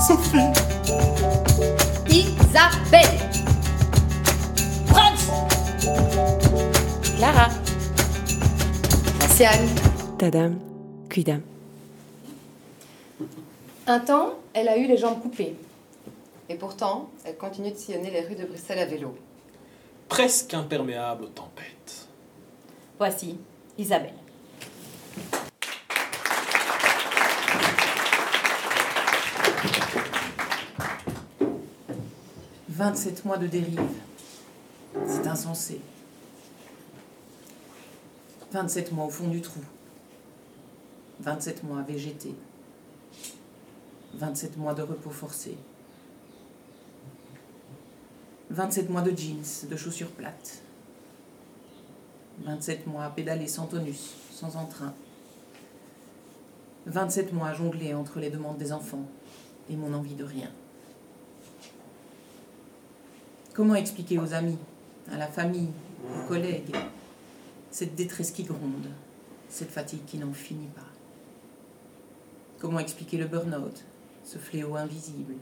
Sophie. Isabelle. Franz. Clara. Sian. Tadam, cuidam. Un temps, elle a eu les jambes coupées. Et pourtant, elle continue de sillonner les rues de Bruxelles à vélo. Presque imperméable aux tempêtes. Voici Isabelle. « 27 mois de dérive. C'est insensé. 27 mois au fond du trou. 27 mois à végéter. 27 mois de repos forcé. 27 mois de jeans, de chaussures plates. 27 mois à pédaler sans tonus, sans entrain. 27 mois à jongler entre les demandes des enfants et mon envie de rien. Comment expliquer aux amis, à la famille, aux collègues, cette détresse qui gronde, cette fatigue qui n'en finit pas? Comment expliquer le burn-out, ce fléau invisible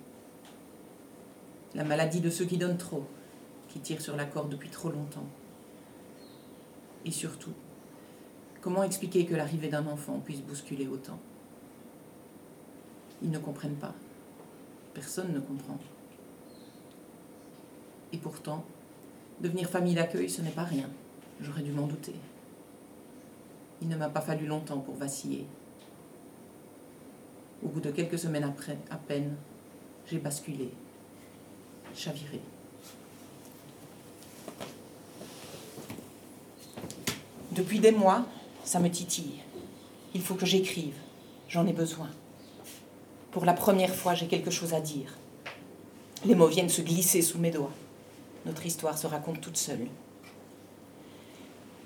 La maladie de ceux qui donnent trop, qui tirent sur la corde depuis trop longtemps? Et surtout, comment expliquer que l'arrivée d'un enfant puisse bousculer autant? Ils ne comprennent pas. Personne ne comprend. Et pourtant, devenir famille d'accueil, ce n'est pas rien. J'aurais dû m'en douter. Il ne m'a pas fallu longtemps pour vaciller. Au bout de quelques semaines après, à peine, j'ai basculé, chaviré. Depuis des mois, ça me titille. Il faut que j'écrive. J'en ai besoin. Pour la première fois, j'ai quelque chose à dire. Les mots viennent se glisser sous mes doigts. Notre histoire se raconte toute seule.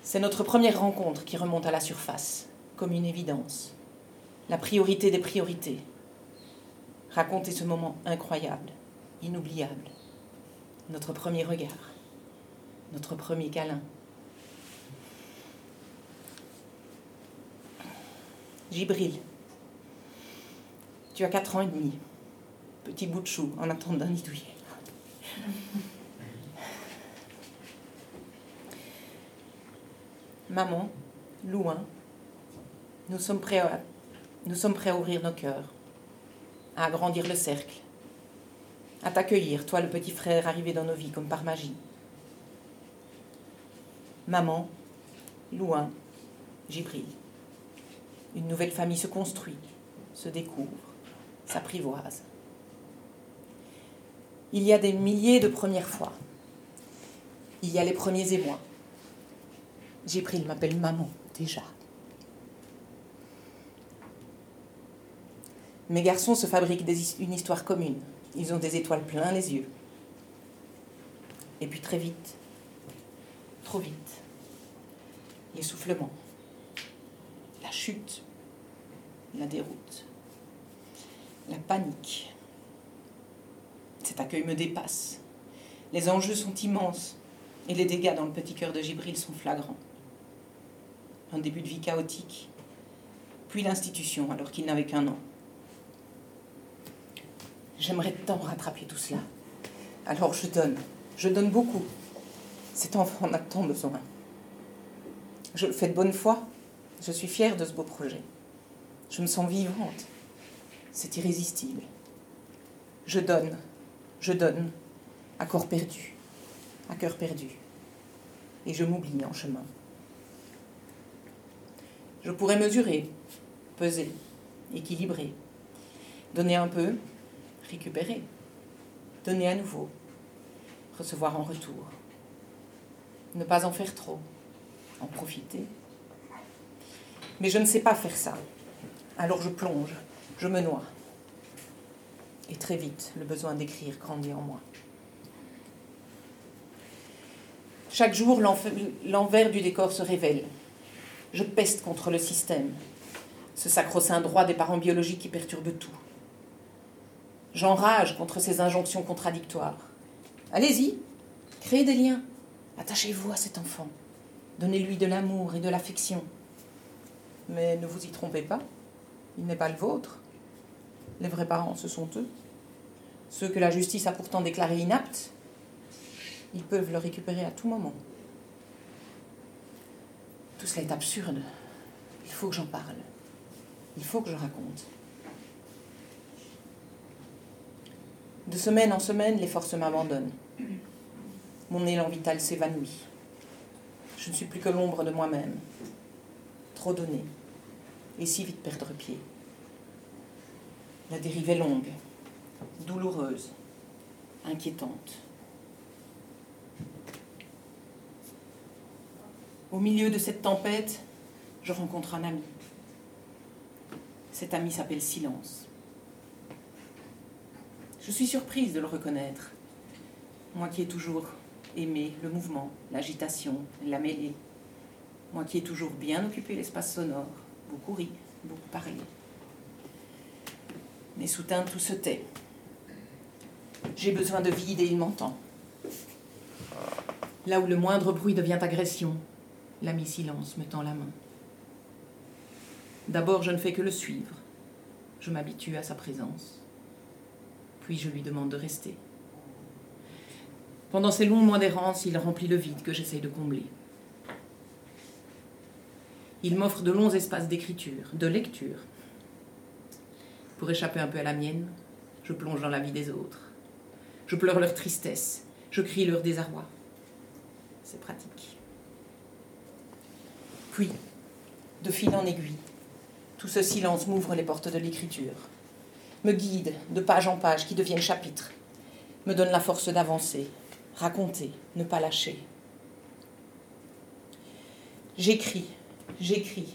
C'est notre première rencontre qui remonte à la surface, comme une évidence. La priorité des priorités. Raconter ce moment incroyable, inoubliable. Notre premier regard. Notre premier câlin. Gibril, tu as quatre ans et demi. Petit bout de chou en attente d'un nidouillet. Maman, loin, nous sommes prêts à, ouvrir nos cœurs, à agrandir le cercle, à t'accueillir, toi le petit frère arrivé dans nos vies comme par magie. Maman, loin, Gibril. Une nouvelle famille se construit, se découvre, s'apprivoise. Il y a des milliers de premières fois. Il y a les premiers émois. Gibril m'appelle maman déjà. Mes garçons se fabriquent une histoire commune. Ils ont des étoiles plein les yeux. Et puis très vite, trop vite, l'essoufflement, la chute, la déroute, la panique. Cet accueil me dépasse. Les enjeux sont immenses et les dégâts dans le petit cœur de Gibril sont flagrants. Un début de vie chaotique, puis l'institution alors qu'il n'avait qu'un an. J'aimerais tant rattraper tout cela. Alors je donne, je donne beaucoup. Cet enfant en a tant besoin. Je le fais de bonne foi. Je suis fière de ce beau projet. Je me sens vivante. C'est irrésistible. Je donne, je donne, à corps perdu, à cœur perdu. Et je m'oublie en chemin. Je pourrais mesurer, peser, équilibrer, donner un peu, récupérer, donner à nouveau, recevoir en retour. Ne pas en faire trop, en profiter. Mais je ne sais pas faire ça. Alors je plonge, je me noie. Et très vite, le besoin d'écrire grandit en moi. Chaque jour, l'envers du décor se révèle. Je peste contre le système, ce sacro-saint droit des parents biologiques qui perturbe tout. J'enrage contre ces injonctions contradictoires. Allez-y, créez des liens. Attachez-vous à cet enfant. Donnez-lui de l'amour et de l'affection. Mais ne vous y trompez pas, il n'est pas le vôtre. Les vrais parents, ce sont eux. Ceux que la justice a pourtant déclarés inaptes, ils peuvent le récupérer à tout moment. Tout cela est absurde. Il faut que j'en parle. Il faut que je raconte. De semaine en semaine, les forces m'abandonnent. Mon élan vital s'évanouit. Je ne suis plus que l'ombre de moi-même. Trop donné. Et si vite perdre pied. La dérive est longue, douloureuse, inquiétante. Au milieu de cette tempête, je rencontre un ami. Cet ami s'appelle Silence. Je suis surprise de le reconnaître. Moi qui ai toujours aimé le mouvement, l'agitation, la mêlée. Moi qui ai toujours bien occupé l'espace sonore, beaucoup ri, beaucoup parlé. Mais soudain, tout se tait. J'ai besoin de vide et il m'entend. Là où le moindre bruit devient agression, l'ami silence me tend la main. D'abord, je ne fais que le suivre. Je m'habitue à sa présence. Puis je lui demande de rester. Pendant ces longs mois d'errance, il remplit le vide que j'essaye de combler. Il m'offre de longs espaces d'écriture, de lecture. Pour échapper un peu à la mienne, je plonge dans la vie des autres. Je pleure leur tristesse, je crie leur désarroi. C'est pratique. Puis, de fil en aiguille, tout ce silence m'ouvre les portes de l'écriture, me guide de page en page qui deviennent chapitres, me donne la force d'avancer, raconter, ne pas lâcher. J'écris, j'écris.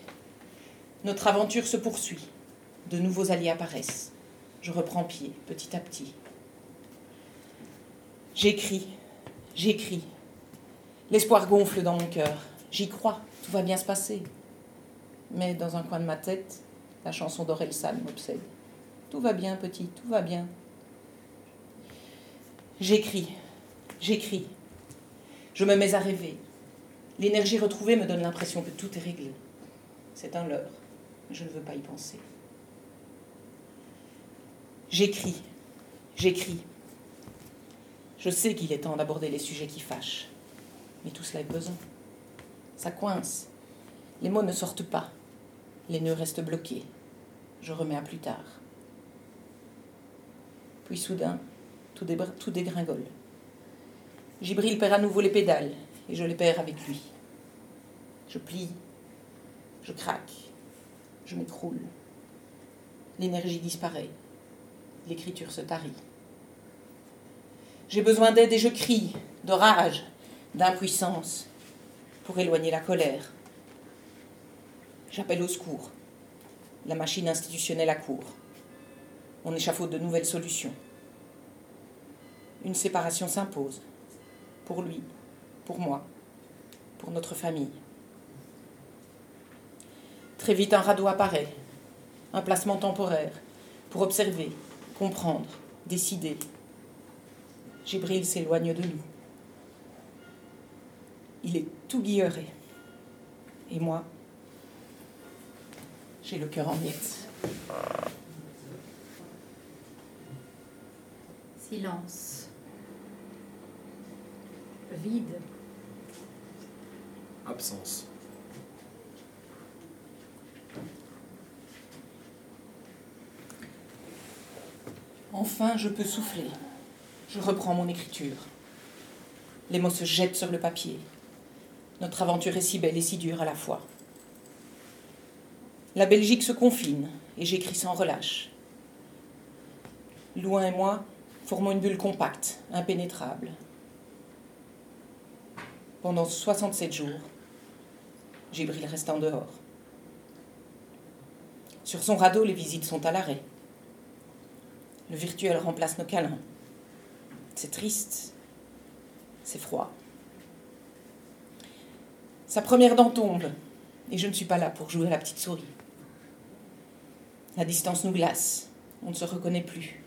Notre aventure se poursuit. De nouveaux alliés apparaissent. Je reprends pied petit à petit. J'écris, j'écris. L'espoir gonfle dans mon cœur. J'y crois, tout va bien se passer. Mais dans un coin de ma tête, la chanson d'Orelsan m'obsède. Tout va bien, petit, tout va bien. J'écris, j'écris. Je me mets à rêver. L'énergie retrouvée me donne l'impression que tout est réglé. C'est un leurre. Je ne veux pas y penser. J'écris, j'écris. Je sais qu'il est temps d'aborder les sujets qui fâchent. Mais tout cela est pesant. Ça coince. Les mots ne sortent pas. Les nœuds restent bloqués. Je remets à plus tard. Puis soudain, tout, dégringole. Gibril perd à nouveau les pédales et je les perds avec lui. Je plie, je craque, je m'écroule. L'énergie disparaît, l'écriture se tarit. J'ai besoin d'aide et je crie, de rage, d'impuissance, pour éloigner la colère. J'appelle au secours. La machine institutionnelle accourt. On échafaude de nouvelles solutions. Une séparation s'impose. Pour lui, pour moi, pour notre famille. Très vite, un radeau apparaît. Un placement temporaire pour observer, comprendre, décider. Gibril s'éloigne de nous. Il est tout guilleré. Et moi, j'ai le cœur en miettes. Silence. Vide. Absence. Enfin, je peux souffler. Je reprends mon écriture. Les mots se jettent sur le papier. Notre aventure est si belle et si dure à la fois. La Belgique se confine et j'écris sans relâche. Loin et moi formons une bulle compacte, impénétrable. Pendant 67 jours, Gibril reste en dehors. Sur son radeau, les visites sont à l'arrêt. Le virtuel remplace nos câlins. C'est triste, c'est froid. Sa première dent tombe, et je ne suis pas là pour jouer à la petite souris. La distance nous glace, on ne se reconnaît plus,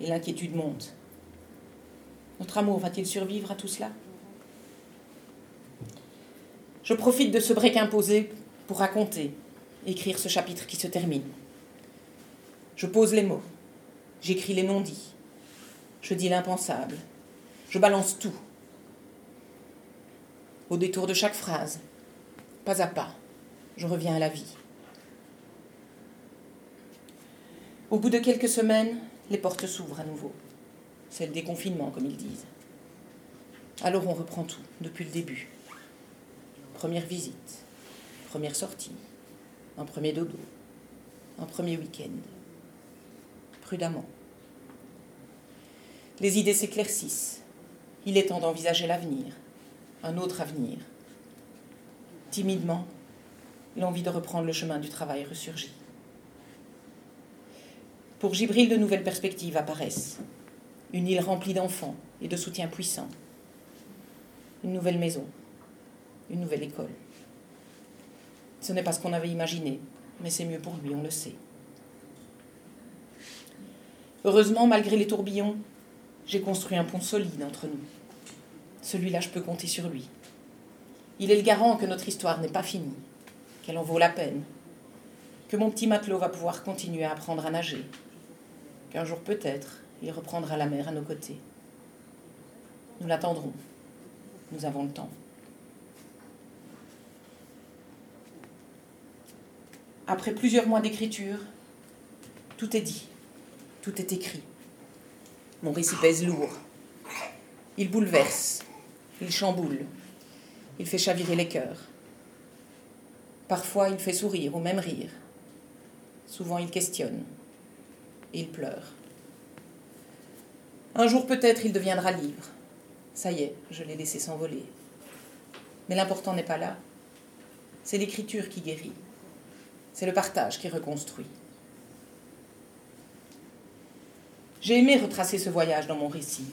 et l'inquiétude monte. Notre amour va-t-il survivre à tout cela? Je profite de ce break imposé pour raconter, écrire ce chapitre qui se termine. Je pose les mots, j'écris les non-dits, Je dis l'impensable. Je balance tout. Au détour de chaque phrase, pas à pas, je reviens à la vie. Au bout de quelques semaines, les portes s'ouvrent à nouveau. C'est le déconfinement, comme ils disent. Alors on reprend tout, depuis le début. Première visite, première sortie, un premier dodo, un premier week-end. Prudemment. Les idées s'éclaircissent. Il est temps d'envisager l'avenir, un autre avenir. Timidement, l'envie de reprendre le chemin du travail ressurgit. Pour Gibril, de nouvelles perspectives apparaissent. Une île remplie d'enfants et de soutien puissant. Une nouvelle maison. Une nouvelle école. Ce n'est pas ce qu'on avait imaginé, mais c'est mieux pour lui, on le sait. Heureusement, malgré les tourbillons, j'ai construit un pont solide entre nous. Celui-là, je peux compter sur lui. Il est le garant que notre histoire n'est pas finie, qu'elle en vaut la peine, que mon petit matelot va pouvoir continuer à apprendre à nager, qu'un jour peut-être il reprendra la mer à nos côtés. Nous l'attendrons. Nous avons le temps. Après plusieurs mois d'écriture, tout est dit, tout est écrit. Mon récit pèse lourd. Il bouleverse, il chamboule, il fait chavirer les cœurs. Parfois il fait sourire ou même rire. Souvent il questionne et il pleure. Un jour peut-être il deviendra livre. Ça y est, je l'ai laissé s'envoler. Mais l'important n'est pas là. C'est l'écriture qui guérit. C'est le partage qui reconstruit. J'ai aimé retracer ce voyage dans mon récit.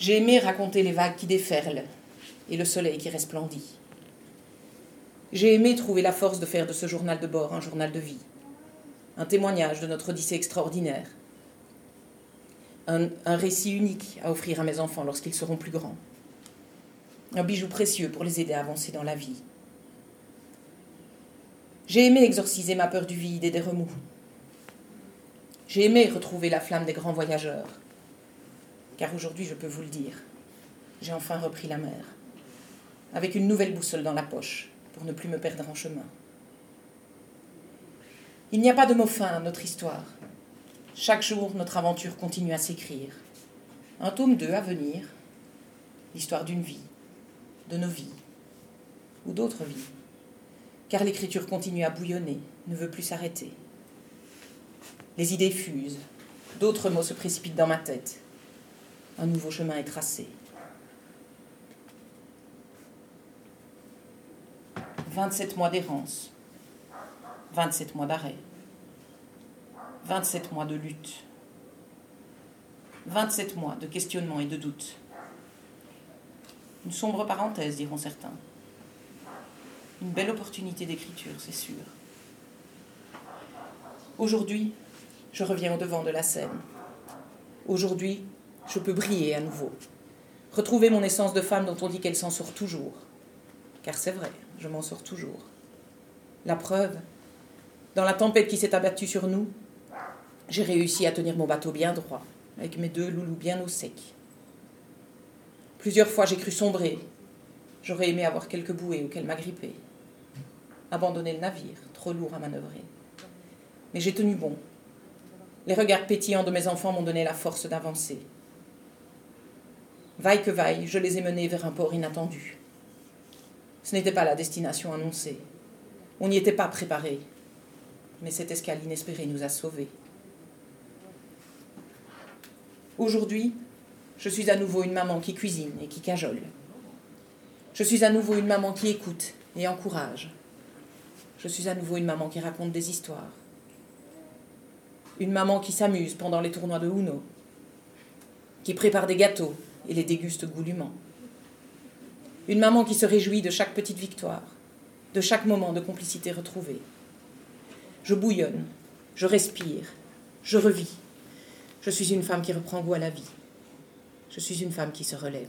J'ai aimé raconter les vagues qui déferlent et le soleil qui resplendit. J'ai aimé trouver la force de faire de ce journal de bord un journal de vie, un témoignage de notre odyssée extraordinaire, un, un récit unique à offrir à mes enfants lorsqu'ils seront plus grands, un bijou précieux pour les aider à avancer dans la vie. J'ai aimé exorciser ma peur du vide et des remous. J'ai aimé retrouver la flamme des grands voyageurs. Car aujourd'hui, je peux vous le dire, j'ai enfin repris la mer, avec une nouvelle boussole dans la poche, pour ne plus me perdre en chemin. Il n'y a pas de mot fin à notre histoire. Chaque jour, notre aventure continue à s'écrire. Un tome 2 à venir, l'histoire d'une vie, de nos vies, ou d'autres vies, car l'écriture continue à bouillonner, ne veut plus s'arrêter. Les idées fusent, d'autres mots se précipitent dans ma tête. Un nouveau chemin est tracé. 27 mois d'errance, 27 mois d'arrêt, 27 mois de lutte, 27 mois de questionnement et de doute. Une sombre parenthèse, diront certains. Une belle opportunité d'écriture, c'est sûr. Aujourd'hui, je reviens au devant de la scène. Aujourd'hui, je peux briller à nouveau. Retrouver mon essence de femme dont on dit qu'elle s'en sort toujours. Car c'est vrai, je m'en sors toujours. La preuve, dans la tempête qui s'est abattue sur nous, j'ai réussi à tenir mon bateau bien droit, avec mes deux loulous bien au sec. Plusieurs fois j'ai cru sombrer. J'aurais aimé avoir quelques bouées ou qu'elle m'agrippait. Abandonner le navire, trop lourd à manœuvrer. Mais j'ai tenu bon. Les regards pétillants de mes enfants m'ont donné la force d'avancer. Vaille que vaille, je les ai menés vers un port inattendu. Ce n'était pas la destination annoncée. On n'y était pas préparé. Mais cette escale inespérée nous a sauvés. Aujourd'hui, je suis à nouveau une maman qui cuisine et qui cajole. Je suis à nouveau une maman qui écoute et encourage. Je suis à nouveau une maman qui raconte des histoires. Une maman qui s'amuse pendant les tournois de Uno, qui prépare des gâteaux et les déguste goulûment. Une maman qui se réjouit de chaque petite victoire, de chaque moment de complicité retrouvé. Je bouillonne, je respire, je revis. Je suis une femme qui reprend goût à la vie. Je suis une femme qui se relève.